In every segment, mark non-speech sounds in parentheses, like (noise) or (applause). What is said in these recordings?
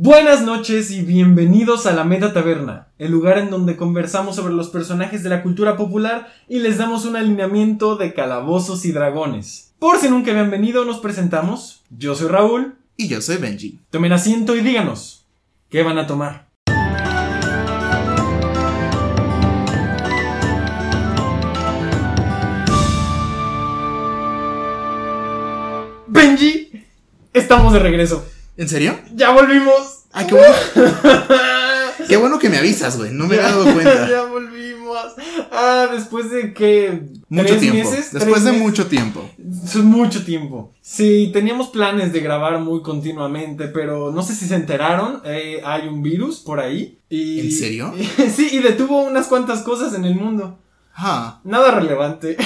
Buenas noches y bienvenidos a la Meta Taberna, el lugar en donde conversamos sobre los personajes de la cultura popular y les damos un alineamiento de calabozos y dragones. Por si nunca habían venido, nos presentamos. Yo soy Raúl. Y yo soy Benji. Tomen asiento y díganos, ¿qué van a tomar? Benji, estamos de regreso. ¿En serio? Ya volvimos. Ay, qué bueno. (laughs) qué bueno que me avisas, güey. No me he dado cuenta. (laughs) ya volvimos. Ah, después de que. Mucho ¿Tres tiempo. meses? Después ¿Tres de meses? mucho tiempo. Es mucho tiempo. Sí, teníamos planes de grabar muy continuamente, pero no sé si se enteraron. eh, hay un virus por ahí. Y, ¿En serio? (laughs) sí, y detuvo unas cuantas cosas en el mundo. Ah, Nada relevante.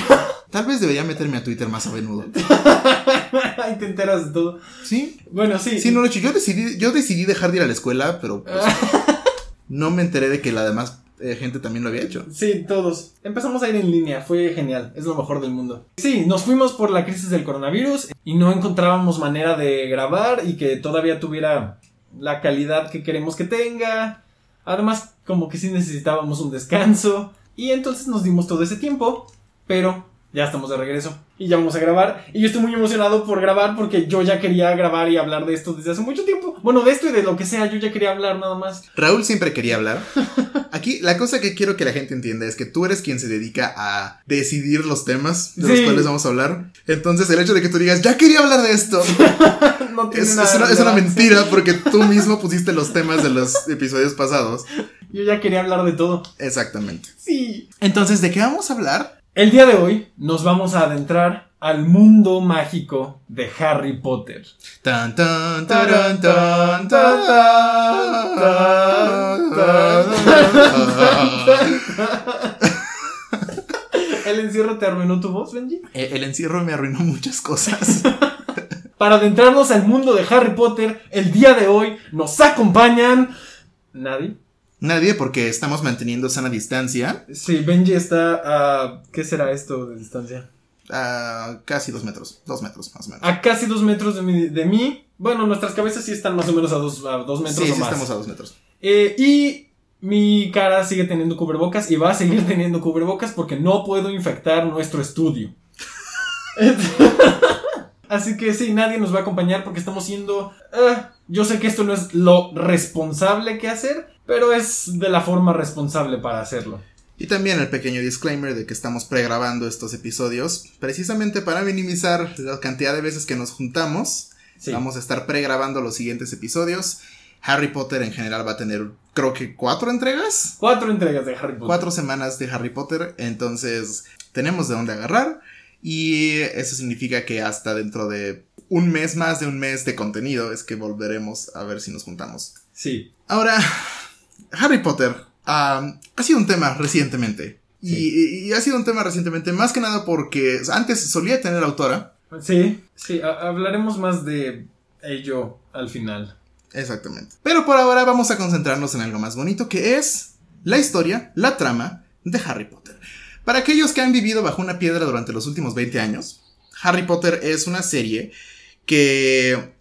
Tal vez debería meterme a Twitter más a menudo. (laughs) Ahí te enteras de todo. ¿Sí? Bueno, sí. Sí, no lo he hecho. Yo decidí, yo decidí dejar de ir a la escuela, pero pues, (laughs) no me enteré de que la demás eh, gente también lo había hecho. Sí, todos. Empezamos a ir en línea, fue genial, es lo mejor del mundo. Sí, nos fuimos por la crisis del coronavirus y no encontrábamos manera de grabar y que todavía tuviera la calidad que queremos que tenga. Además, como que sí necesitábamos un descanso. Y entonces nos dimos todo ese tiempo, pero ya estamos de regreso y ya vamos a grabar. Y yo estoy muy emocionado por grabar porque yo ya quería grabar y hablar de esto desde hace mucho tiempo. Bueno, de esto y de lo que sea, yo ya quería hablar nada más. Raúl siempre quería hablar. (laughs) Aquí, la cosa que quiero que la gente entienda es que tú eres quien se dedica a decidir los temas de los cuales vamos a hablar. Entonces, el hecho de que tú digas, ya quería hablar de esto, (laughs) No tiene es, nada es de una, es una mentira (laughs) porque tú mismo pusiste los temas de los episodios pasados. Yo ya quería hablar de todo. Exactamente. Sí. Entonces, ¿de qué vamos a hablar? El día de hoy nos vamos a adentrar al mundo mágico de Harry Potter. Tan, tan, taran, tan, tan, tan. ¿El encierro te arruinó tu voz, Benji? Eh, El encierro me arruinó muchas cosas. (laughs) Para adentrarnos al mundo de Harry Potter, el día de hoy nos acompañan... ¿Nadie? Nadie, porque estamos manteniendo sana distancia. Sí, Benji está a... ¿Qué será esto de distancia? A casi dos metros. Dos metros, más o menos. A casi dos metros de, mi- de mí. Bueno, nuestras cabezas sí están más o menos a dos, a dos metros sí, o sí, más. estamos a dos metros. Eh, y mi cara sigue teniendo cubrebocas y va a seguir (laughs) teniendo cubrebocas porque no puedo infectar nuestro estudio. (laughs) Así que sí, nadie nos va a acompañar porque estamos siendo... eh, yo sé que esto no es lo responsable que hacer, pero es de la forma responsable para hacerlo. Y también el pequeño disclaimer de que estamos pregrabando estos episodios, precisamente para minimizar la cantidad de veces que nos juntamos. Sí. Vamos a estar pregrabando los siguientes episodios. Harry Potter en general va a tener, creo que cuatro entregas. Cuatro entregas de Harry Potter. Cuatro semanas de Harry Potter. Entonces, tenemos de dónde agarrar. Y eso significa que hasta dentro de un mes más de un mes de contenido es que volveremos a ver si nos juntamos. Sí. Ahora, Harry Potter ah, ha sido un tema recientemente. Y- Sí. Y, y ha sido un tema recientemente más que nada porque antes solía tener autora. Sí, sí, ha- hablaremos más de ello al final. Exactamente. Pero por ahora vamos a concentrarnos en algo más bonito que es la historia, la trama de Harry Potter. Para aquellos que han vivido bajo una piedra durante los últimos 20 años, Harry Potter es una serie que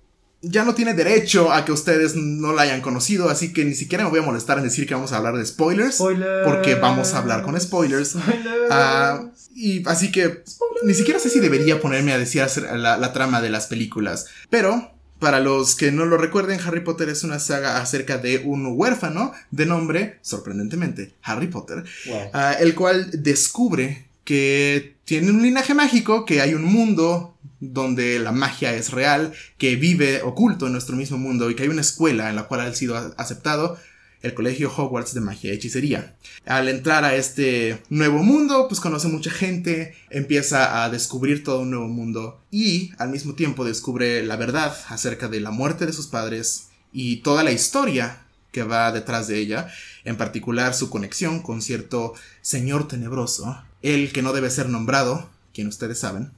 ya no tiene derecho a que ustedes no la hayan conocido, así que ni siquiera me voy a molestar en decir que vamos a hablar de spoilers. Spoilers. Porque vamos a hablar con spoilers. Spoilers. Ah, y así que ni siquiera sé si debería ponerme a decir la, la trama de las películas. Pero, para los que no lo recuerden, Harry Potter es una saga acerca de un huérfano de nombre, sorprendentemente, Harry Potter, Wow. ah, el cual descubre que tiene un linaje mágico, que hay un mundo donde la magia es real, que vive oculto en nuestro mismo mundo y que hay una escuela en la cual ha sido aceptado el colegio Hogwarts de magia y hechicería. Al entrar a este nuevo mundo, pues conoce mucha gente, empieza a descubrir todo un nuevo mundo y al mismo tiempo descubre la verdad acerca de la muerte de sus padres y toda la historia que va detrás de ella, en particular su conexión con cierto señor tenebroso, el que no debe ser nombrado, quien ustedes saben,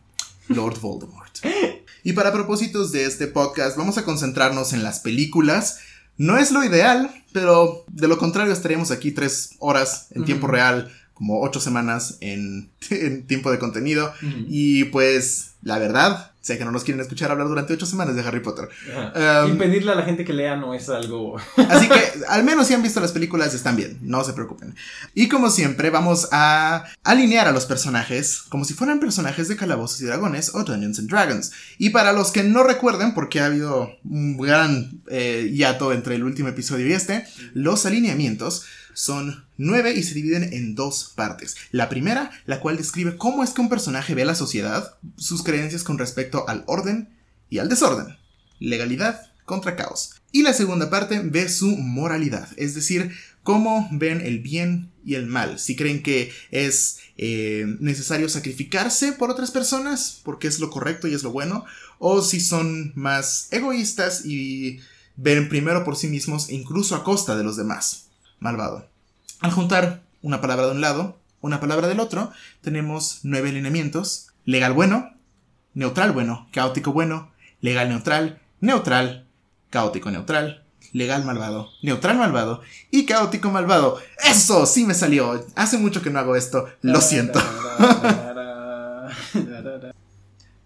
Lord Voldemort. Y para propósitos de este podcast, vamos a concentrarnos en las películas. No es lo ideal, pero de lo contrario estaríamos aquí tres horas en tiempo real, como ocho semanas en, (laughs) en tiempo de contenido. Y pues, la verdad, Sé que no nos quieren escuchar hablar durante ocho semanas de Harry Potter. Ajá. y pedirle a la gente que lea no es algo. (laughs) Así que (laughs) al menos si han visto las películas están bien, no se preocupen. Y como siempre vamos a alinear a los personajes como si fueran personajes de Calabozos y Dragones o Dungeons and Dragons. Y para los que no recuerden, porque ha habido un gran eh, hiato entre el último episodio y este, los alineamientos son nueve y se dividen en dos partes. La primera, la cual describe cómo es que un personaje ve la sociedad, sus creencias con respecto al orden y al desorden, legalidad contra caos. Y la segunda parte ve su moralidad, es decir, cómo ven el bien y el mal, si creen que es eh, necesario sacrificarse por otras personas porque es lo correcto y es lo bueno, o si son más egoístas y ven primero por sí mismos incluso a costa de los demás malvado. Al juntar una palabra de un lado, una palabra del otro, tenemos nueve lineamientos. Legal bueno, neutral bueno, caótico bueno, legal neutral, neutral, caótico neutral, legal malvado, neutral malvado y caótico malvado. ¡Eso! Sí me salió. Hace mucho que no hago esto. Lo siento. (laughs)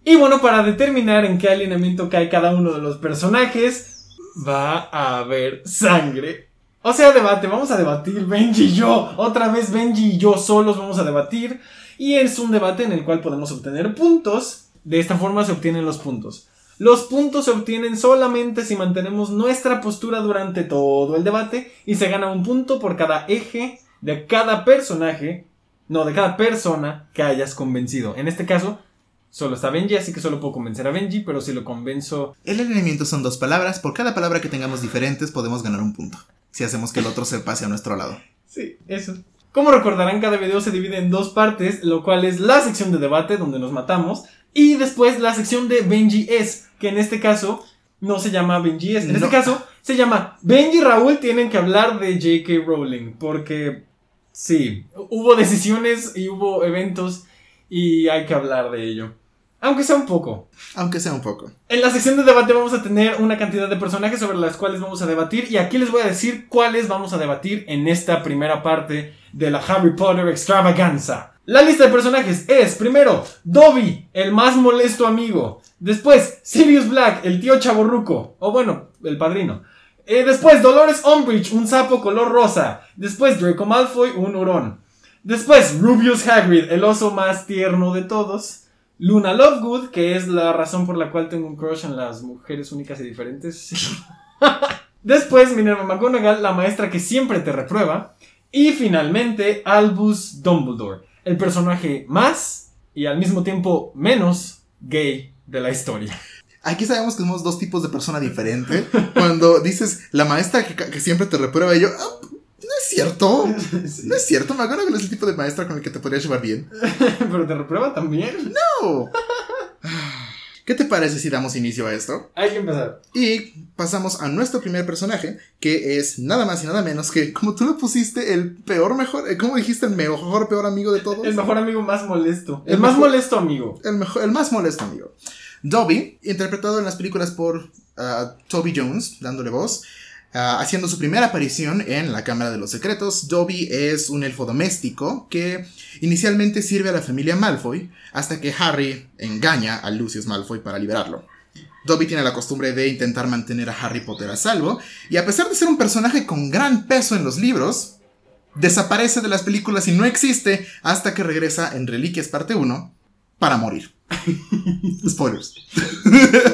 y bueno, para determinar en qué alineamiento cae cada uno de los personajes, va a haber sangre o sea, debate, vamos a debatir Benji y yo. Otra vez Benji y yo solos vamos a debatir. Y es un debate en el cual podemos obtener puntos. De esta forma se obtienen los puntos. Los puntos se obtienen solamente si mantenemos nuestra postura durante todo el debate y se gana un punto por cada eje de cada personaje, no, de cada persona que hayas convencido. En este caso, solo está Benji, así que solo puedo convencer a Benji, pero si lo convenzo... El alineamiento son dos palabras, por cada palabra que tengamos diferentes podemos ganar un punto si hacemos que el otro se pase a nuestro lado. Sí, eso. Como recordarán, cada video se divide en dos partes, lo cual es la sección de debate donde nos matamos y después la sección de Benji es, que en este caso no se llama Benji es, en este caso se llama Benji y Raúl tienen que hablar de J.K. Rowling porque sí, hubo decisiones y hubo eventos y hay que hablar de ello. Aunque sea un poco. Aunque sea un poco. En la sección de debate vamos a tener una cantidad de personajes sobre las cuales vamos a debatir y aquí les voy a decir cuáles vamos a debatir en esta primera parte de la Harry Potter extravaganza. La lista de personajes es, primero, Dobby, el más molesto amigo. Después, Sirius Black, el tío chaborruco. O bueno, el padrino. Eh, después, Dolores Umbridge, un sapo color rosa. Después, Draco Malfoy, un hurón. Después, Rubius Hagrid, el oso más tierno de todos. Luna Lovegood, que es la razón por la cual tengo un crush en las mujeres únicas y diferentes. (laughs) Después, Minerva McGonagall, la maestra que siempre te reprueba. Y finalmente, Albus Dumbledore, el personaje más y al mismo tiempo menos gay de la historia. Aquí sabemos que somos dos tipos de persona diferente. Cuando dices la maestra que, siempre te reprueba, y yo, ah, es cierto. (laughs) No es cierto. McGonagall es el tipo de maestra con el que te podrías llevar bien. (laughs) Pero te reprueba también. No. (sighs) ¿Qué te parece si damos inicio a esto? Hay que empezar. Y pasamos a nuestro primer personaje, que es nada más y nada menos que, como tú lo pusiste, el peor, mejor, eh, ¿cómo dijiste? El mejor, peor amigo de todos. El mejor amigo más molesto. El, más molesto amigo. El mejor, el más molesto amigo. Dobby, interpretado en las películas por uh, Toby Jones, dándole voz. Ah, haciendo su primera aparición en la Cámara de los Secretos, Dobby es un elfo doméstico que inicialmente sirve a la familia Malfoy hasta que Harry engaña a Lucius Malfoy para liberarlo. Dobby tiene la costumbre de intentar mantener a Harry Potter a salvo y a pesar de ser un personaje con gran peso en los libros, desaparece de las películas y no existe hasta que regresa en Reliquias parte 1 para morir. (laughs) Spoilers.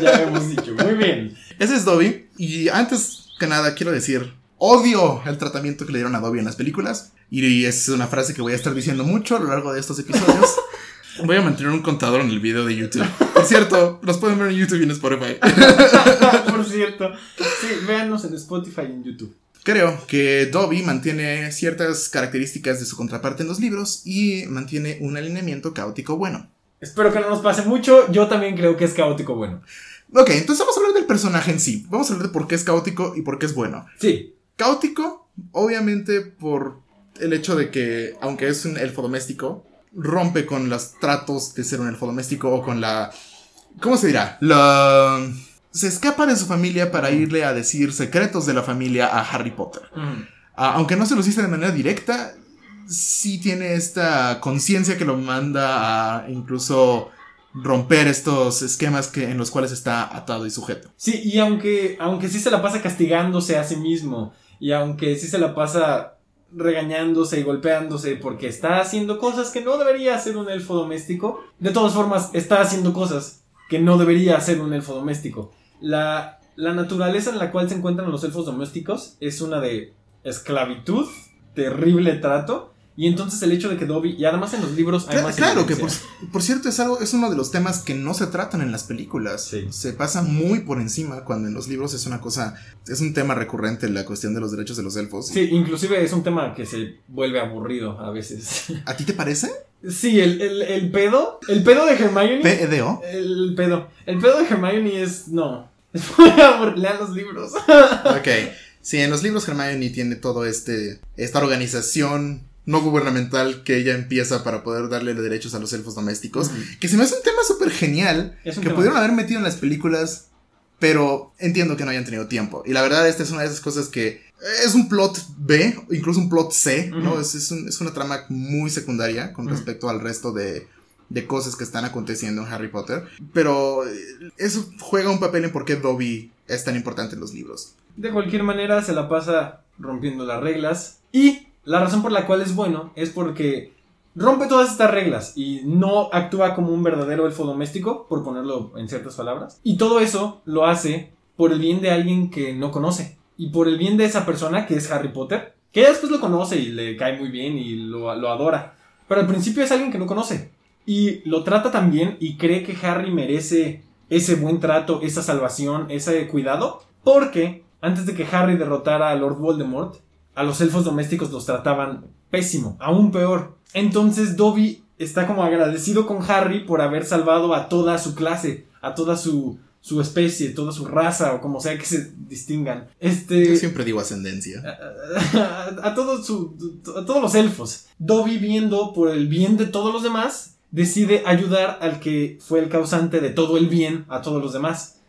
Ya hemos dicho, muy bien. Ese es Dobby y antes que nada, quiero decir, odio el tratamiento que le dieron a Dobby en las películas. Y es una frase que voy a estar diciendo mucho a lo largo de estos episodios. (laughs) Voy a mantener un contador en el video de YouTube. (laughs) Por cierto, los pueden ver en YouTube y en Spotify. (laughs) Por cierto. Sí, véanos en Spotify y en YouTube. Creo que Dobby mantiene ciertas características de su contraparte en los libros y mantiene un alineamiento caótico bueno. Espero que no nos pase mucho. Yo también creo que es caótico bueno. Ok, entonces vamos a hablar del personaje en sí. Vamos a hablar de por qué es caótico y por qué es bueno. Sí. Caótico, obviamente, por el hecho de que, aunque es un elfo doméstico, rompe con los tratos de ser un elfo doméstico o con la. ¿Cómo se dirá? La. Se escapa de su familia para irle a decir secretos de la familia a Harry Potter. Ah, aunque no se los dice de manera directa, sí tiene esta conciencia que lo manda a incluso romper estos esquemas que, en los cuales está atado y sujeto. Sí, y aunque, aunque sí se la pasa castigándose a sí mismo, y aunque sí se la pasa regañándose y golpeándose porque está haciendo cosas que no debería hacer un elfo doméstico, de todas formas está haciendo cosas que no debería hacer un elfo doméstico. La, la naturaleza en la cual se encuentran los elfos domésticos es una de esclavitud, terrible trato, y entonces el hecho de que Dobby, y además en los libros hay Cla- más Claro, que por, cierto es algo, es uno de los temas que no se tratan en las películas. Sí. Se pasa muy por encima cuando en los libros es una cosa, es un tema recurrente la cuestión de los derechos de los elfos. Sí, inclusive es un tema que se vuelve aburrido a veces. (laughs) ¿A ti te parece? Sí, el, el, el pedo, el pedo de Hermione. PEDO. el pedo. El pedo de Hermione es. No. (laughs) Es muy aburrido. Lean los libros. (laughs) Ok. Sí, en los libros Hermione tiene todo este, esta organización no gubernamental que ella empieza para poder darle derechos a los elfos domésticos. Que se me hace un tema súper genial. Que tema. pudieron haber metido en las películas, pero entiendo que no hayan tenido tiempo. Y la verdad, esta es una de esas cosas que es un plot B, incluso un plot C, ¿no? Es, es un- es una trama muy secundaria con respecto al resto de, de cosas que están aconteciendo en Harry Potter. Pero eh, eso juega un papel en por qué Dobby es tan importante en los libros. De cualquier manera, se la pasa rompiendo las reglas. Y la razón por la cual es bueno es porque rompe todas estas reglas y no actúa como un verdadero elfo doméstico, por ponerlo en ciertas palabras. Y todo eso lo hace por el bien de alguien que no conoce. Y por el bien de esa persona que es Harry Potter, que después lo conoce y le cae muy bien y lo, lo adora. Pero al principio es alguien que no conoce. Y lo trata tan bien y cree que Harry merece ese buen trato, esa salvación, ese cuidado. Porque antes de que Harry derrotara a Lord Voldemort, a los elfos domésticos los trataban pésimo, aún peor. Entonces Dobby está como agradecido con Harry por haber salvado a toda su clase, a toda su, su especie, toda su raza o como sea que se distingan. Este Yo siempre digo ascendencia. (laughs) a, a todos su- a todos los elfos. Dobby, viendo por el bien de todos los demás, decide ayudar al que fue el causante de todo el bien a todos los demás.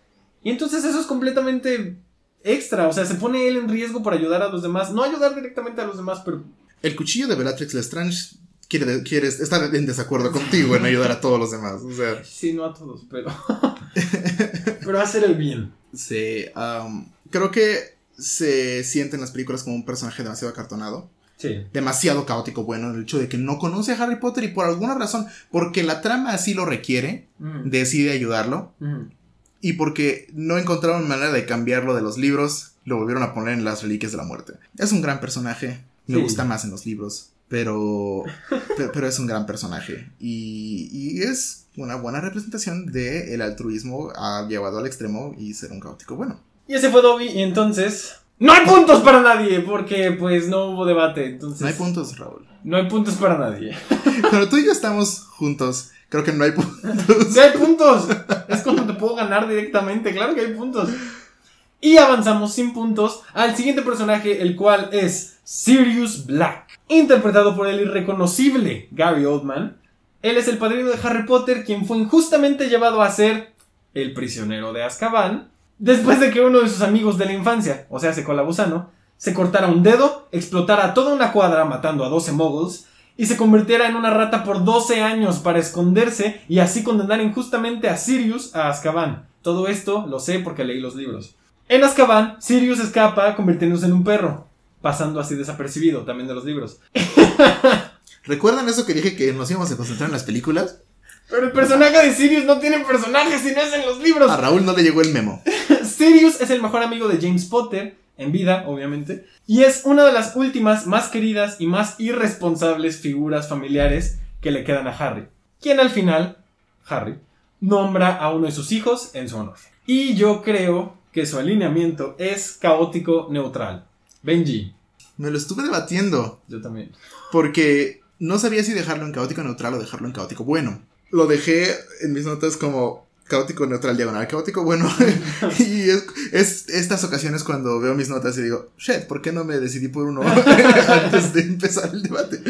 Y entonces eso es completamente extra, o sea, se pone él en riesgo por ayudar a los demás, no ayudar directamente a los demás, pero El cuchillo de Bellatrix Lestrange quiere, quiere estar en desacuerdo contigo en ayudar a todos los demás. O sea, (laughs) sí, no a todos, pero (laughs) pero hacer el bien. sí, um, creo que se siente en las películas como un personaje demasiado acartonado. Sí. demasiado caótico bueno el hecho de que no conoce a Harry Potter y por alguna razón, porque la trama así lo requiere, Ujú, decide ayudarlo ujú. Y porque no encontraron manera de cambiarlo de los libros, lo volvieron a poner en las reliquias de la muerte. Es un gran personaje, me Sí. gusta más en los libros, pero, (laughs) pe- pero es un gran personaje y, y es una buena representación del altruismo ah, llevado al extremo y ser un caótico bueno. Y ese fue Dobby y entonces no hay puntos para nadie porque pues no hubo debate, entonces No hay puntos, Raúl. no hay puntos para nadie. (laughs) Cuando tú y yo estamos juntos, creo que no hay puntos. (laughs) ¡Sí hay puntos! Es como puedo ganar directamente, claro que hay puntos. Y avanzamos sin puntos al siguiente personaje, el cual es Sirius Black, interpretado por el irreconocible Gary Oldman. Él es el padrino de Harry Potter, quien fue injustamente llevado a ser el prisionero de Azkaban, después de que uno de sus amigos de la infancia, o sea, se Colabusano, se cortara un dedo, explotara toda una cuadra matando a 12 moguls y se convirtiera en una rata por 12 años para esconderse y así condenar injustamente a Sirius a Azkaban. Todo esto lo sé porque leí los libros. En Azkaban, Sirius escapa convirtiéndose en un perro, pasando así desapercibido también de los libros. (laughs) ¿Recuerdan eso que dije que nos íbamos a concentrar en las películas? Pero el personaje de Sirius no tiene personaje si no es en los libros. A Raúl no le llegó el memo. (laughs) Sirius es el mejor amigo de James Potter, en vida, obviamente, y es una de las últimas, más queridas y más irresponsables figuras familiares que le quedan a Harry, quien al final, Harry, nombra a uno de sus hijos en su honor. Y yo creo que su alineamiento es caótico neutral. Benji, Me lo estuve debatiendo yo también. porque no sabía si dejarlo en caótico neutral o dejarlo en caótico bueno. Lo dejé en mis notas como caótico neutral diagonal, caótico bueno. (laughs) y es, es estas ocasiones cuando veo mis notas y digo, shit, ¿por qué no me decidí por uno (laughs) antes de empezar el debate?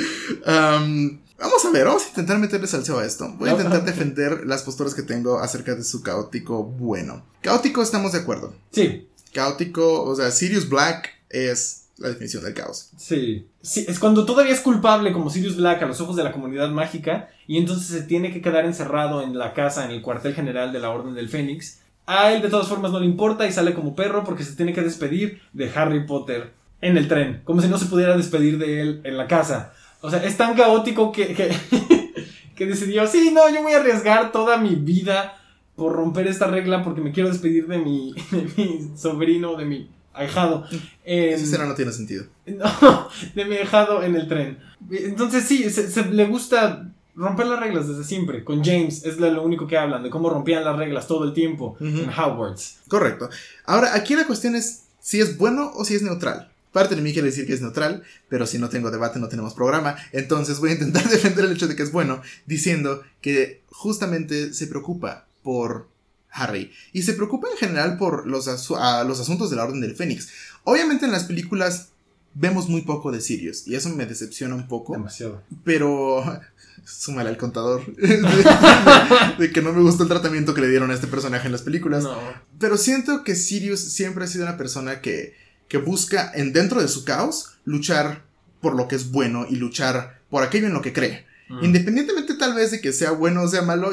Um, vamos a ver, vamos a intentar meterle salseo a esto. Voy a intentar defender las posturas que tengo acerca de su caótico bueno. Caótico estamos de acuerdo. Sí, Caótico, o sea, Sirius Black es la definición del caos. Sí. sí. Es cuando todavía es culpable como Sirius Black a los ojos de la comunidad mágica y entonces se tiene que quedar encerrado en la casa, en el cuartel general de la Orden del Fénix. A él de todas formas no le importa y sale como perro porque se tiene que despedir de Harry Potter en el tren, como si no se pudiera despedir de él en la casa. O sea, es tan caótico que, que, (laughs) que decidió, sí, no, yo voy a arriesgar toda mi vida por romper esta regla porque me quiero despedir de mi, (laughs) de mi sobrino, de mi ahijado. En- Esa escena no tiene sentido. (laughs) no, de mi ahijado en el tren. Entonces sí, se, se- le gusta romper las reglas desde siempre. Con James es lo, único que hablan, de cómo rompían las reglas todo el tiempo en Hogwarts. Correcto. Ahora, aquí la cuestión es si es bueno o si es neutral. Parte de mí quiere decir que es neutral, pero si no tengo debate no tenemos programa. Entonces voy a intentar (laughs) defender el hecho de que es bueno, diciendo que justamente se preocupa por Harry. Y se preocupa en general por los, asu- a los asuntos de la Orden del Fénix. Obviamente en las películas vemos muy poco de Sirius, y eso me decepciona un poco. Demasiado. Pero (laughs) súmale al contador (laughs) de, de que no me gustó el tratamiento que le dieron a este personaje en las películas. No. Pero siento que Sirius siempre ha sido una persona que, que busca, en dentro de su caos, luchar por lo que es bueno y luchar por aquello en lo que cree. Mm. Independientemente tal vez de que sea bueno o sea malo,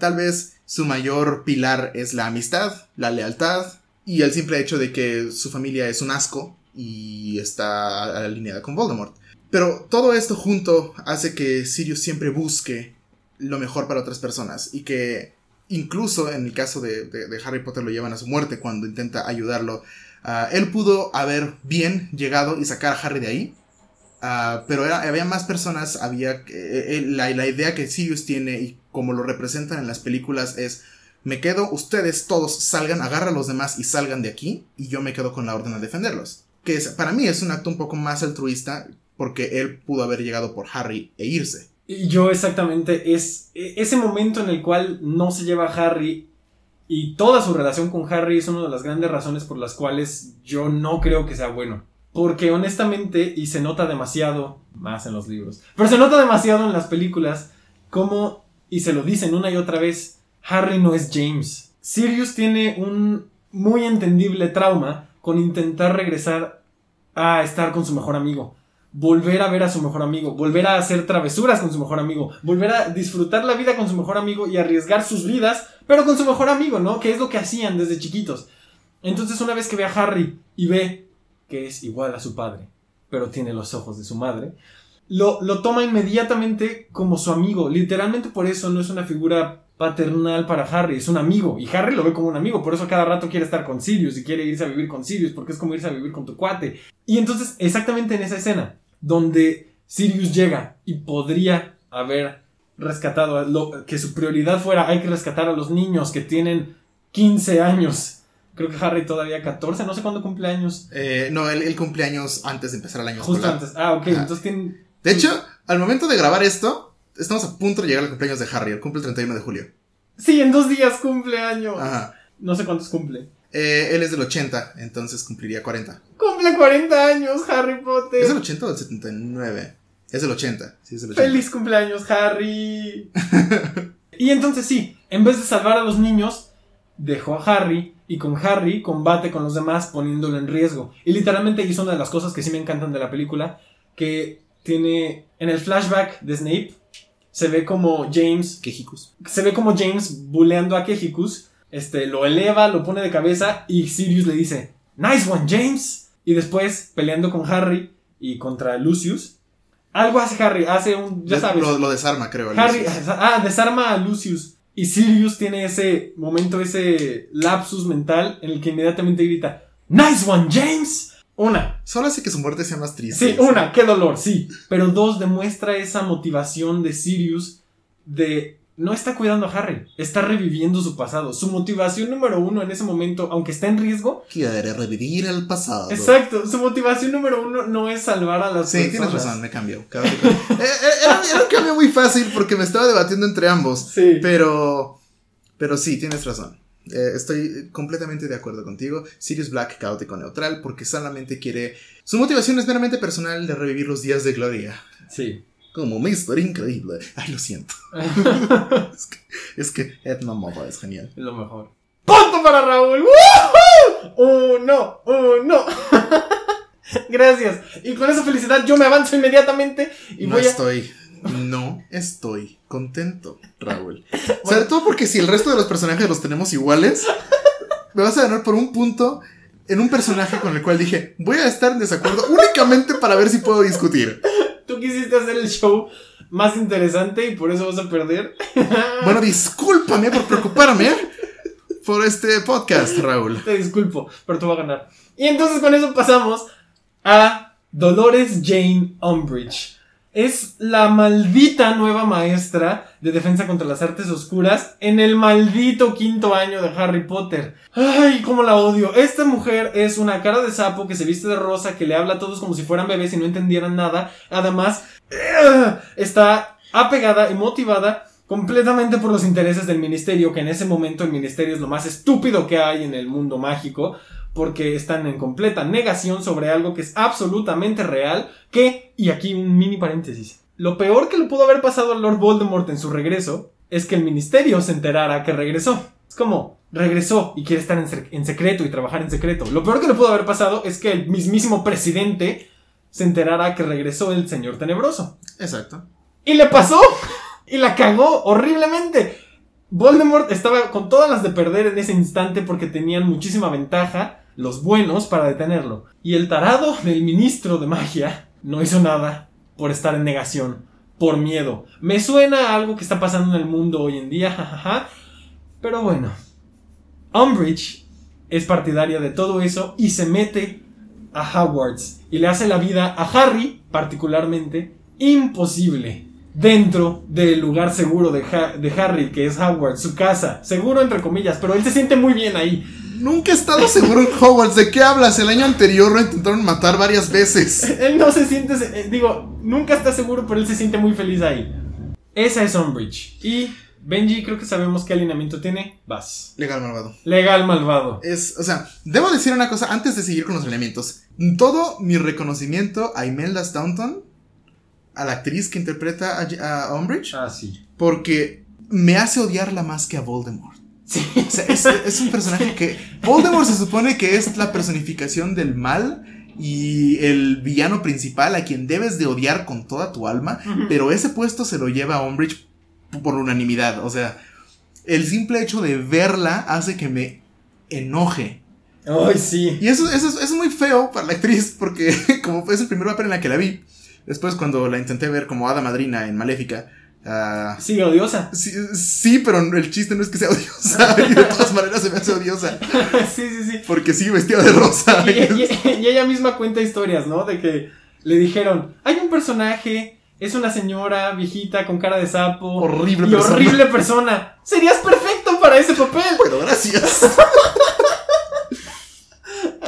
tal vez su mayor pilar es la amistad, la lealtad y el simple hecho de que su familia es un asco y está alineada con Voldemort. Pero todo esto junto hace que Sirius siempre busque lo mejor para otras personas y que incluso en el caso de, de- Harry Potter lo llevan a su muerte cuando intenta ayudarlo. Ah, él pudo haber bien llegado y sacar a Harry de ahí, Ah, pero había más personas, había eh, eh, la, la idea que Sirius tiene y como lo representan en las películas es me quedo, ustedes todos salgan, agarra a los demás y salgan de aquí y yo me quedo con la orden a defenderlos. Que para mí es un acto un poco más altruista porque él pudo haber llegado por Harry e irse. Yo exactamente es e- ese momento en el cual no se lleva a Harry y toda su relación con Harry es una de las grandes razones por las cuales yo no creo que sea bueno. Porque honestamente, y se nota demasiado, más en los libros, pero se nota demasiado en las películas, como, y se lo dicen una y otra vez, Harry no es James. Sirius tiene un muy entendible trauma con intentar regresar a estar con su mejor amigo volver a ver a su mejor amigo, volver a hacer travesuras con su mejor amigo, volver a disfrutar la vida con su mejor amigo y arriesgar sus vidas, pero con su mejor amigo, ¿no? Que es lo que hacían desde chiquitos. Entonces una vez que ve a Harry y ve que es igual a su padre, pero tiene los ojos de su madre, lo, lo toma inmediatamente como su amigo. Literalmente por eso no es una figura paternal para Harry, es un amigo. Y Harry lo ve como un amigo, por eso cada rato quiere estar con Sirius y quiere irse a vivir con Sirius, porque es como irse a vivir con tu cuate. Y entonces, exactamente en esa escena, donde Sirius llega y podría haber rescatado, lo, que su prioridad fuera, hay que rescatar a los niños que tienen 15 años. Creo que Harry todavía 14, no sé cuándo cumple años. Eh, no, él, él cumpleaños antes de empezar el año Justo escolar. antes. Ah, ok, Ajá. entonces tienen... De hecho, al momento de grabar esto, estamos a punto de llegar al cumpleaños de Harry. Él cumple el 31 de julio. Sí, en dos días cumple años. Ajá. No sé cuántos cumple. Eh, él es del 80, entonces cumpliría 40. Cumple 40 años, Harry Potter. ¿Es del 80 o del 79? Es del 80. Sí, es del 80. Feliz cumpleaños, Harry. (laughs) y entonces sí, en vez de salvar a los niños, dejó a Harry y con Harry combate con los demás poniéndolo en riesgo. Y literalmente hizo una de las cosas que sí me encantan de la película, que tiene en el flashback de Snape se ve como James Quejicus. se ve como James buleando a Kehicus, este, lo eleva, lo pone de cabeza y Sirius le dice, Nice one, James. Y después, peleando con Harry y contra Lucius, algo hace Harry, hace un, ya sabes, Lo, lo desarma, creo. Harry, ah, desarma a Lucius. Y Sirius tiene ese momento, ese lapsus mental en el que inmediatamente grita, Nice one, James. Una, Solo hace que su muerte sea más triste. Sí, una, qué dolor, sí. Pero dos, demuestra esa motivación de Sirius de no está cuidando a Harry, está reviviendo su pasado. Su motivación número uno en ese momento, aunque está en riesgo, Quiere revivir el pasado. exacto, su motivación número uno no es salvar a las Sí, personas. tienes razón, me cambió. (laughs) Eh, eh, era, era un cambio muy fácil porque me estaba debatiendo entre ambos. Sí. Pero. Pero sí, tienes razón. Eh, estoy completamente de acuerdo contigo. Sirius Black, caótico neutral, porque solamente quiere. Su motivación es meramente personal de revivir los días de gloria. Sí. Como Mister Increíble. Ay, lo siento. (laughs) es, que, es que Edna Moda es genial. Es lo mejor. ¡Punto para Raúl! ¡Uno! ¡Uno! (laughs) Gracias. Y con esa felicidad yo me avanzo inmediatamente y no voy a... estoy. No estoy contento, Raúl. (laughs) Sobre todo porque si el resto de los personajes los tenemos iguales, me vas a ganar por un punto en un personaje con el cual dije, voy a estar en desacuerdo únicamente para ver si puedo discutir. Tú quisiste hacer el show más interesante y por eso vas a perder. (laughs) Bueno, discúlpame por preocuparme por este podcast, Raúl. Te disculpo, pero tú vas a ganar. Y entonces con eso pasamos a Dolores Jane Umbridge. Es la maldita nueva maestra de defensa contra las artes oscuras en el maldito quinto año de Harry Potter. Ay, cómo la odio. Esta mujer es una cara de sapo que se viste de rosa, que le habla a todos como si fueran bebés y no entendieran nada. Además, ugh, está apegada y motivada completamente por los intereses del ministerio, que en ese momento el ministerio es lo más estúpido que hay en el mundo mágico, porque están en completa negación sobre algo que es absolutamente real, que, y aquí un mini paréntesis, lo peor que le pudo haber pasado a Lord Voldemort en su regreso es que el ministerio se enterara que regresó. Es como, regresó y quiere estar en, sec- en secreto y trabajar en secreto. Lo peor que le pudo haber pasado es que el mismísimo presidente se enterara que regresó el señor tenebroso. Exacto. Y le pasó. (laughs) Y la cagó horriblemente. Voldemort estaba con todas las de perder en ese instante porque tenían muchísima ventaja los buenos para detenerlo. Y el tarado del ministro de magia no hizo nada por estar en negación, por miedo. Me suena a algo que está pasando en el mundo hoy en día, (laughs) jajaja. Pero bueno. Umbridge es partidaria de todo eso y se mete a Hogwarts y le hace la vida a Harry, particularmente, imposible. Dentro del lugar seguro de, de Harry, que es Hogwarts, su casa. Seguro entre comillas, pero él se siente muy bien ahí. Nunca he estado seguro en Hogwarts. ¿De qué hablas? El año anterior lo intentaron matar varias veces. (laughs) Él no se siente, eh, digo, nunca está seguro, pero él se siente muy feliz ahí. Esa es Umbridge. Y Benji, creo que sabemos qué alineamiento tiene. Vas. Legal malvado. Legal malvado. Es, o sea, debo decir una cosa antes de seguir con los elementos. Todo mi reconocimiento a Imelda Staunton, a la actriz que interpreta a, a Umbridge, Ah, sí. porque me hace odiarla más que a Voldemort. Sí. O sea, es, es un personaje que. Voldemort se supone que es la personificación del mal y el villano principal a quien debes de odiar con toda tu alma, pero ese puesto se lo lleva a Umbridge por unanimidad. O sea, el simple hecho de verla hace que me enoje. Ay, sí. Y eso, eso, es- eso es muy feo para la actriz, porque (laughs) como fue el primer papel en la que la vi, después cuando la intenté ver como hada madrina en Maléfica, ah, Sigue odiosa. sí, sí, pero el chiste no es que sea odiosa, (laughs) y de todas maneras se me hace odiosa, (laughs) sí, sí, sí. porque sigue vestida de rosa. Y, y- y ella misma cuenta historias, ¿no? De que le dijeron, hay un personaje, es una señora viejita con cara de sapo. Horrible y persona. horrible persona. Serías perfecto para ese papel. Bueno, gracias. (laughs)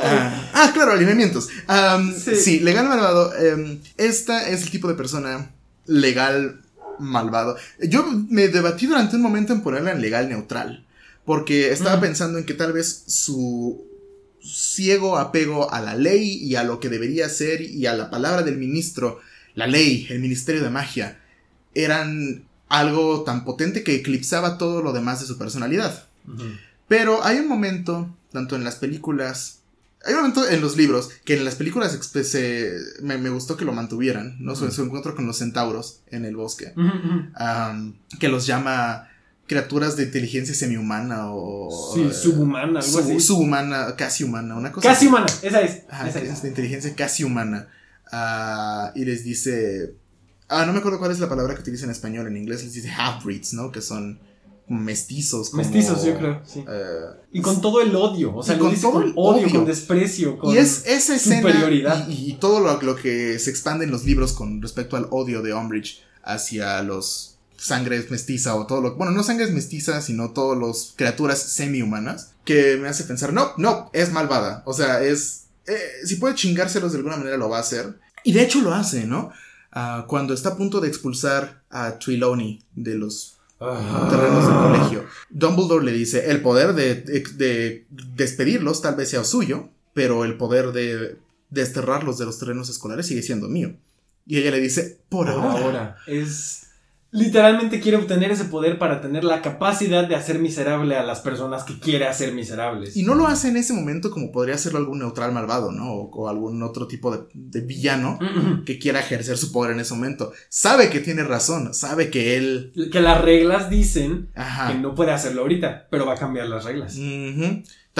Ah, ah, claro, alineamientos. Am, Sí. sí. legal malvado. em, esta es el tipo de persona legal malvado. Yo me debatí durante un momento en ponerla en legal neutral. Porque estaba Mm. pensando en que tal vez su ciego apego a la ley y a lo que debería ser y a la palabra del ministro, la ley, el ministerio de magia, eran algo tan potente que eclipsaba todo lo demás de su personalidad. Pero hay un momento, tanto en las películas, hay un momento en los libros, que en las películas se- me, me gustó que lo mantuvieran, ¿no? Su, encuentro con los centauros en el bosque, que los llama criaturas de inteligencia semihumana o... Sí, subhumana, algo sub- así. subhumana, casi humana, una cosa Casi así. humana, esa es. Ajá, esa que es. es de inteligencia casi humana. Ah, y les dice. Ah, no me acuerdo cuál es la palabra que utiliza en español. En inglés les dice half-breeds, ¿no? Que son mestizos. como, Mestizos, yo creo, sí. eh, Y con todo el odio, o sea, con todo con el odio, odio. con desprecio, con... y es esa escena superioridad. Y, y todo lo, lo que se expande en los libros con respecto al odio de Umbridge hacia los sangres mestiza o todo lo bueno no sangres mestiza sino todos los criaturas semi-humanas que me hace pensar no no es malvada o sea es eh, si puede chingárselos de alguna manera lo va a hacer y de hecho lo hace no Ah, cuando está a punto de expulsar a Trelawney de los. Terrenos del colegio. Dumbledore le dice, el poder de, de- de despedirlos tal vez sea suyo, pero el poder de desterrarlos de los terrenos escolares sigue siendo mío. Y ella le dice, por, Por ahora. ahora. Es... literalmente quiere obtener ese poder para tener la capacidad de hacer miserable a las personas que quiere hacer miserables. Y no lo hace en ese momento como podría hacerlo algún neutral malvado, ¿no? O, o algún otro tipo de, de villano Mm, que quiera ejercer su poder en ese momento. Sabe que tiene razón, sabe que él... Que las reglas dicen Ajá. que no puede hacerlo ahorita, pero va a cambiar las reglas.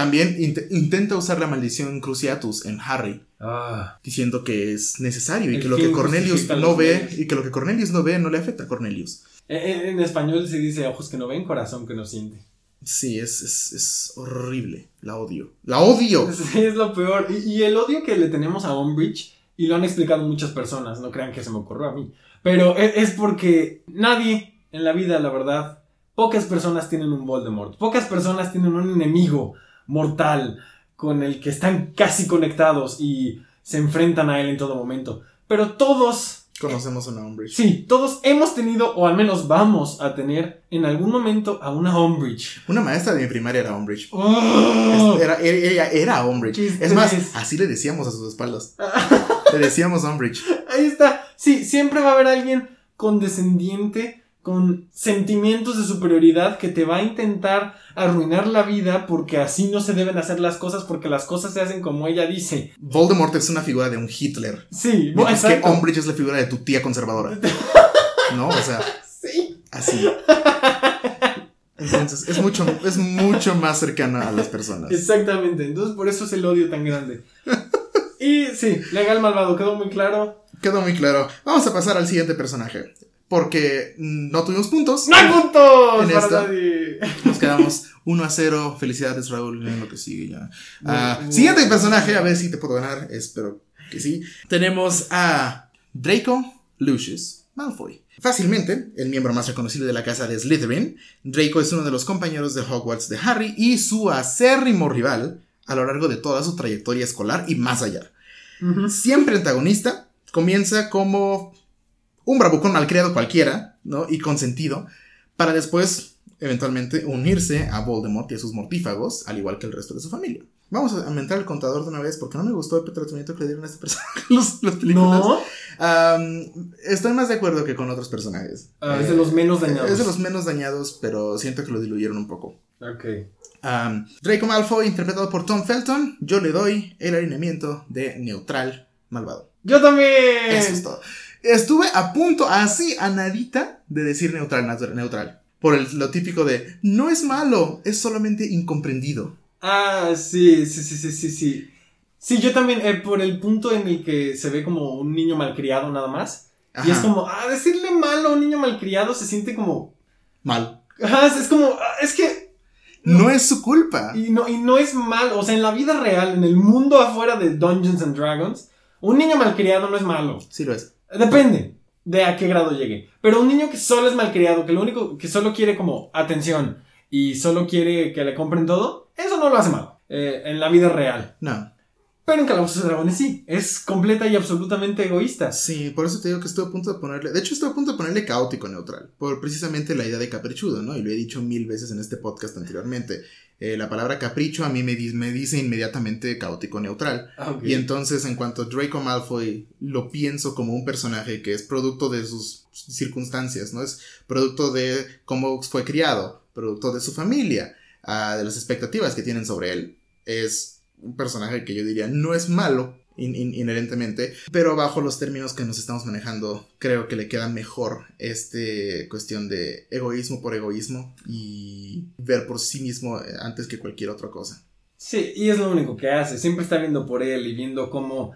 También int- intenta usar la maldición Cruciatus en Harry, Ah. diciendo que es necesario y El que lo que Cornelius no ve y que lo que Cornelius no ve no le afecta a Cornelius. En, en- en español se dice ojos que no ven, corazón que no siente. Sí, es, es, es horrible. La odio. ¡La odio! (laughs) Sí, es lo peor. Y, y el odio que le tenemos a Umbridge, y lo han explicado muchas personas, no crean que se me ocurrió a mí, pero e- es, porque nadie en la vida, la verdad, pocas personas tienen un Voldemort, pocas personas tienen un enemigo mortal con el que están casi conectados y se enfrentan a él en todo momento. Pero todos, Conocemos a una Umbridge. sí, todos hemos tenido, o al menos vamos a tener en algún momento a una Umbridge. Una maestra de mi primaria era Umbridge. ¡Oh! Era, era- ella era Umbridge. Es más, así le decíamos a sus espaldas. (laughs) le decíamos Umbridge. Ahí está. Sí, siempre va a haber alguien condescendiente, con sentimientos de superioridad que te va a intentar arruinar la vida porque así no se deben hacer las cosas porque las cosas se hacen como ella dice. Voldemort es una figura de un Hitler. Sí, Mientras que exacto. Umbridge es la figura de tu tía conservadora. (laughs) ¿No? O sea, Sí. así. Entonces, es mucho, es mucho más cercana a las personas. Exactamente. Entonces por eso es el odio tan grande. Y sí, legal malvado, quedó muy claro. Quedó muy claro. Vamos a pasar al siguiente personaje. Porque no tuvimos puntos. ¡No hay puntos! En esta. Nos quedamos 1 a 0. Felicidades, Raúl, en lo que sigue ya. Ah, siguiente personaje, a ver si te puedo ganar. Espero que sí. Tenemos a Draco Lucius Malfoy. Fácilmente, el miembro más reconocido de la casa de Slytherin, Draco es uno de los compañeros de Hogwarts de Harry y su acérrimo rival a lo largo de toda su trayectoria escolar y más allá. Siempre antagonista, comienza como un bravucón malcriado cualquiera, ¿no? Y consentido, para después, eventualmente, unirse a Voldemort y a sus mortífagos, al igual que el resto de su familia. Vamos a aumentar el contador de una vez porque no me gustó el tratamiento que le dieron a este personaje los, las películas. No, estoy más de acuerdo que con otros personajes. Ah, es de los menos dañados. Es de los menos dañados, pero siento que lo diluyeron un poco. ok. Um, Draco Malfoy, interpretado por Tom Felton, yo le doy el alineamiento de neutral malvado. Yo también. Eso es todo. Estuve a punto, así, a nadita, de decir neutral, neutral. Por el- lo típico de, no es malo, es solamente incomprendido. Ah, sí, sí, sí, sí, sí, sí. Sí, yo también, eh, por el punto en el que se ve como un niño malcriado nada más. Y es Ajá, como, ah, decirle malo a un niño malcriado se siente como. Mal. Ajá, es como, ah, es que. No es su culpa. Y no, y no es mal, o sea, en la vida real, en el mundo afuera de Dungeons and Dragons, un niño malcriado no es malo. Sí lo es. Depende de a qué grado llegue. Pero un niño que solo es malcriado, que lo único, que solo quiere como atención y solo quiere que le compren todo, eso no lo hace malo. eh, en la vida real. No. Pero en Calabozos y Dragones sí, es completa y absolutamente egoísta. Sí, por eso te digo que estuve a punto de ponerle. De hecho, estuve a punto de ponerle caótico neutral. Por precisamente la idea de caprichudo, ¿no? Y lo he dicho mil veces en este podcast anteriormente. Eh, la palabra capricho a mí me, di- me dice inmediatamente caótico neutral. Ah. Y entonces, en cuanto a Draco Malfoy, lo pienso como un personaje que es producto de sus circunstancias, ¿no? Es producto de cómo fue criado, producto de su familia, ah, de las expectativas que tienen sobre él. Es un personaje que yo diría no es malo in- in- inherentemente, pero bajo los términos que nos estamos manejando, creo que le queda mejor este cuestión de egoísmo por egoísmo y ver por sí mismo eh, antes que cualquier otra cosa. Sí, y es lo único que hace. Siempre está viendo por él y viendo cómo.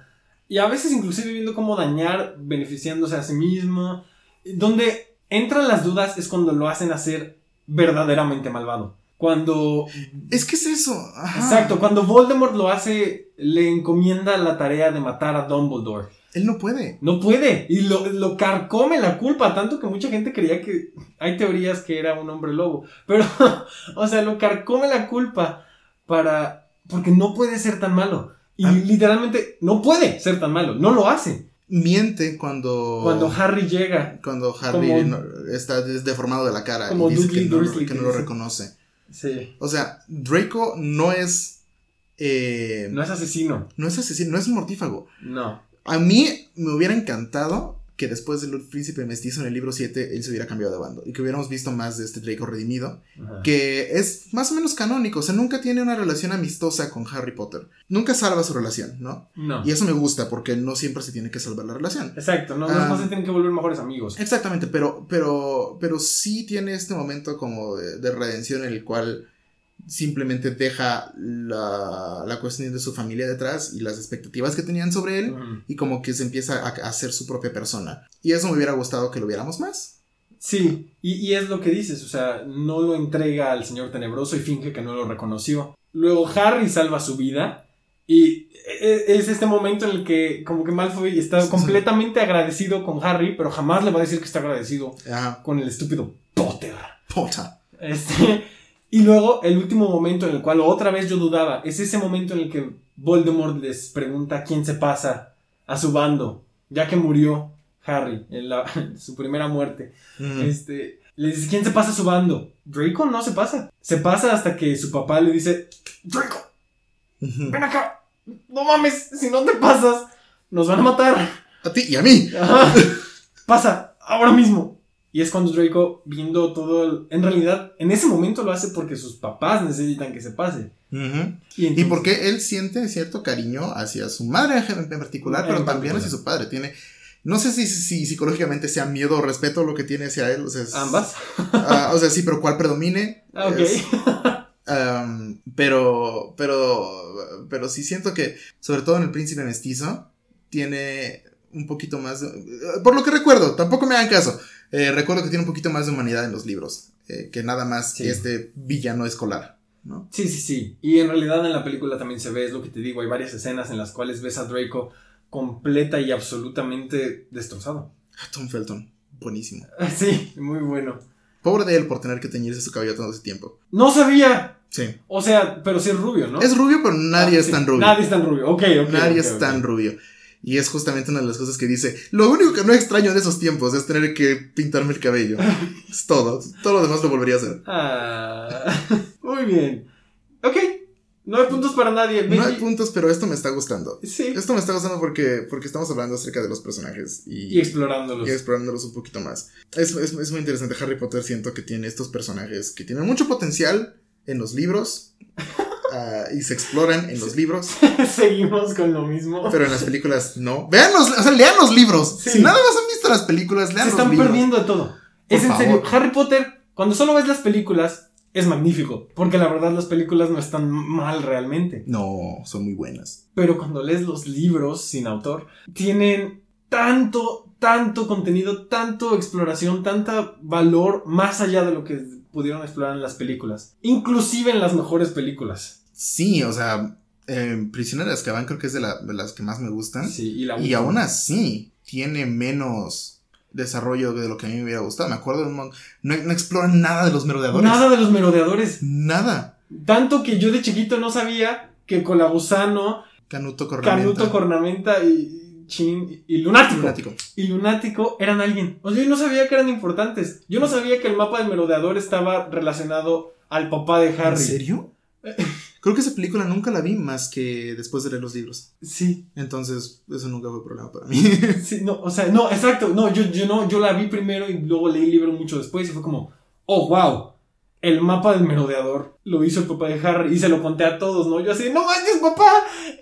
Y a veces inclusive viendo cómo dañar, beneficiándose a sí mismo. Donde entran las dudas es cuando lo hacen hacer verdaderamente malvado. Cuando. Es que es eso. ajá. Exacto, cuando Voldemort lo hace, le encomienda la tarea de matar a Dumbledore. Él no puede. No puede. Y lo, lo carcome la culpa, tanto que mucha gente creía que. Hay teorías que era un hombre lobo. Pero, (laughs) o sea, lo carcome la culpa para. Porque no puede ser tan malo. Y Ah. literalmente no puede ser tan malo. No lo hace. Miente cuando. Cuando Harry llega. Cuando Harry Como- está deformado de la cara Como y dice Dudley que no, que no lo reconoce. Sí. O sea, Draco no es. eh, No es asesino. no es asesino, no es mortífago. No. A mí me hubiera encantado que después del príncipe mestizo en el libro 7 él se hubiera cambiado de bando y que hubiéramos visto más de este Draco redimido, Ajá. que es más o menos canónico, o sea, nunca tiene una relación amistosa con Harry Potter, nunca salva su relación, ¿no? No. Y eso me gusta porque no siempre se tiene que salvar la relación. Exacto, no, Ah. no se tienen que volver mejores amigos. Exactamente, pero, pero, pero sí tiene este momento como de, de redención en el cual simplemente deja la, la cuestión de su familia detrás y las expectativas que tenían sobre él y como que se empieza a, a ser su propia persona. Y eso me hubiera gustado que lo viéramos más. Sí, y, y es lo que dices, o sea, no lo entrega al señor tenebroso y finge que no lo reconoció. Luego Harry salva su vida y e- es este momento en el que como que Malfoy está Sí, sí. completamente agradecido con Harry, pero jamás le va a decir que está agradecido Ajá. con el estúpido Potter. Puta. Este, y luego el último momento en el cual otra vez yo dudaba, es ese momento en el que Voldemort les pregunta quién se pasa a su bando, ya que murió Harry en la- (laughs) su primera muerte. Mm. Este, le dice, ¿quién se pasa a su bando? Draco no se pasa. Se pasa hasta que su papá le dice, Draco, ven acá. No mames, si no te pasas, nos van a matar. A ti y a mí. Ajá. Pasa, ahora mismo. Y es cuando Draco, viendo todo, el- en realidad, en ese momento lo hace porque sus papás necesitan que se pase. Y, Y entonces- porque él siente cierto cariño hacia su madre en particular, En pero también particular. hacia su padre. Tiene, no sé si, si psicológicamente sea miedo o respeto lo que tiene hacia él. O sea, es- Ambas. (laughs) Ah, o sea, sí, pero cuál predomine. Ah, ok. es- um, pero, pero, pero sí siento que, sobre todo en el príncipe mestizo, tiene un poquito más de, por lo que recuerdo, tampoco me hagan caso, eh, recuerdo que tiene un poquito más de humanidad en los libros, eh, que nada más Sí. este villano escolar, ¿no? Sí, sí, sí. Y en realidad en la película también se ve, es lo que te digo, hay varias escenas en las cuales ves a Draco completa y absolutamente destrozado. Ah, Tom Felton, buenísimo. Sí, muy bueno. Pobre de él por tener que teñirse su cabello todo ese tiempo. No sabía. Sí. O sea, pero sí es rubio, ¿no? Es rubio, pero nadie Ah, es sí. tan rubio. Nadie es tan rubio. Ok, ok. Nadie es tan rubio. Y es justamente una de las cosas que dice, lo único que no extraño de esos tiempos es tener que pintarme el cabello. (laughs) es todo. Todo lo demás lo volvería a hacer. Ah, (laughs) muy bien. Ok, no hay puntos para nadie. No hay puntos, pero esto me está gustando. Sí. Esto me está gustando porque, porque estamos hablando acerca de los personajes y, Y explorándolos. y explorándolos un poquito más. Es, es, es muy interesante. Harry Potter siento que tiene estos personajes que tienen mucho potencial en los libros (laughs) ah, y se exploran en los libros, (laughs) Seguimos con lo mismo. pero en las películas no. Vean los, o sea, lean los libros. Sí. Si nada más han visto las películas, lean Se los están libros. perdiendo de todo. es en serio. Harry Potter, cuando solo ves las películas, es magnífico. Porque la verdad las películas no están mal realmente. No, son muy buenas. Pero cuando lees los libros sin autor, tienen tanto, tanto contenido, tanto exploración, tanta valor más allá de lo que pudieron explorar en las películas. Inclusive en las mejores películas. Sí, o sea, eh, Prisionera de Azkaban creo que es de, la- de las que más me gustan. Sí, y la aún así, tiene menos desarrollo de lo que a mí me hubiera gustado. Me acuerdo de un no, no exploran nada de los merodeadores. Nada de los merodeadores. Nada. Tanto que yo de chiquito no sabía que Colagusano, Canuto Cornamenta. Canuto, Cornamenta y Chin y Lunático. Lunático. Y Lunático eran alguien. O sea, yo no sabía que eran importantes. Yo no sabía que el mapa del merodeador estaba relacionado al papá de Harry. ¿En serio? (laughs) Creo que esa película nunca la vi más que después de leer los libros. Sí, Entonces, eso nunca fue problema para mí. (laughs) sí, no, o sea, no, exacto. No, yo, yo no, yo la vi primero y luego leí el libro mucho después y fue como, oh, wow. El mapa del merodeador lo hizo el papá de Harry y se lo conté a todos, ¿no? Yo así, no manches, papá,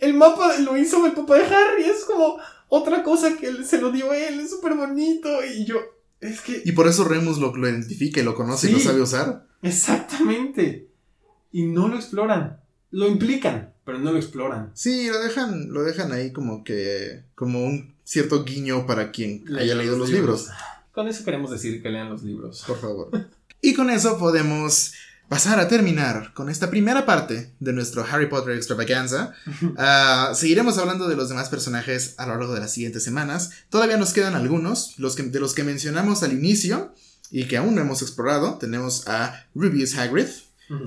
el mapa lo hizo el papá de Harry, es como otra cosa que él- se lo dio él, es súper bonito. Y yo, es que, y por eso Remus lo, lo identifica y lo conoce y lo sabe usar. exactamente. Y no lo exploran, lo implican, pero no lo exploran. Sí, lo dejan, lo dejan ahí como que, como un cierto guiño para quien haya leído los libros. Con eso queremos decir que lean los libros. Por favor. Y con eso podemos pasar a terminar con esta primera parte de nuestro Harry Potter extravaganza. (laughs) Ah, seguiremos hablando de los demás personajes a lo largo de las siguientes semanas. Todavía nos quedan algunos, los que, de los que mencionamos al inicio y que aún no hemos explorado. Tenemos a Rubius Hagrid,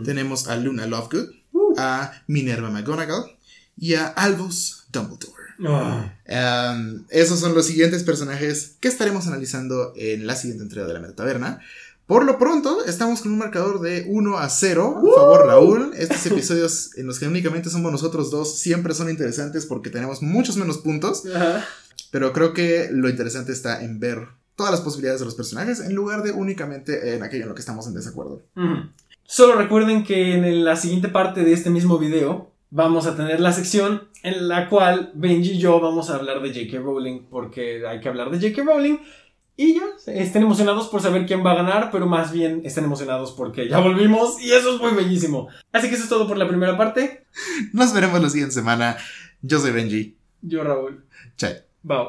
tenemos a Luna Lovegood. A Minerva McGonagall y a Albus Dumbledore. Ah. Um, esos son los siguientes personajes que estaremos analizando en la siguiente entrega de la Meta Taberna. Por lo pronto, estamos con un marcador de 1 a 0. Por favor, Raúl. Estos episodios en los que únicamente somos nosotros dos siempre son interesantes porque tenemos muchos menos puntos. Pero creo que lo interesante está en ver todas las posibilidades de los personajes en lugar de únicamente en aquello en lo que estamos en desacuerdo. Ujú. Solo recuerden que en la siguiente parte de este mismo video vamos a tener la sección en la cual Benji y yo vamos a hablar de J.K. Rowling porque hay que hablar de J.K. Rowling y ya estén emocionados por saber quién va a ganar, pero más bien estén emocionados porque ya volvimos y eso es muy bellísimo. Así que eso es todo por la primera parte. Nos veremos la siguiente semana. Yo soy Benji. Yo Raúl. Chao. Bye.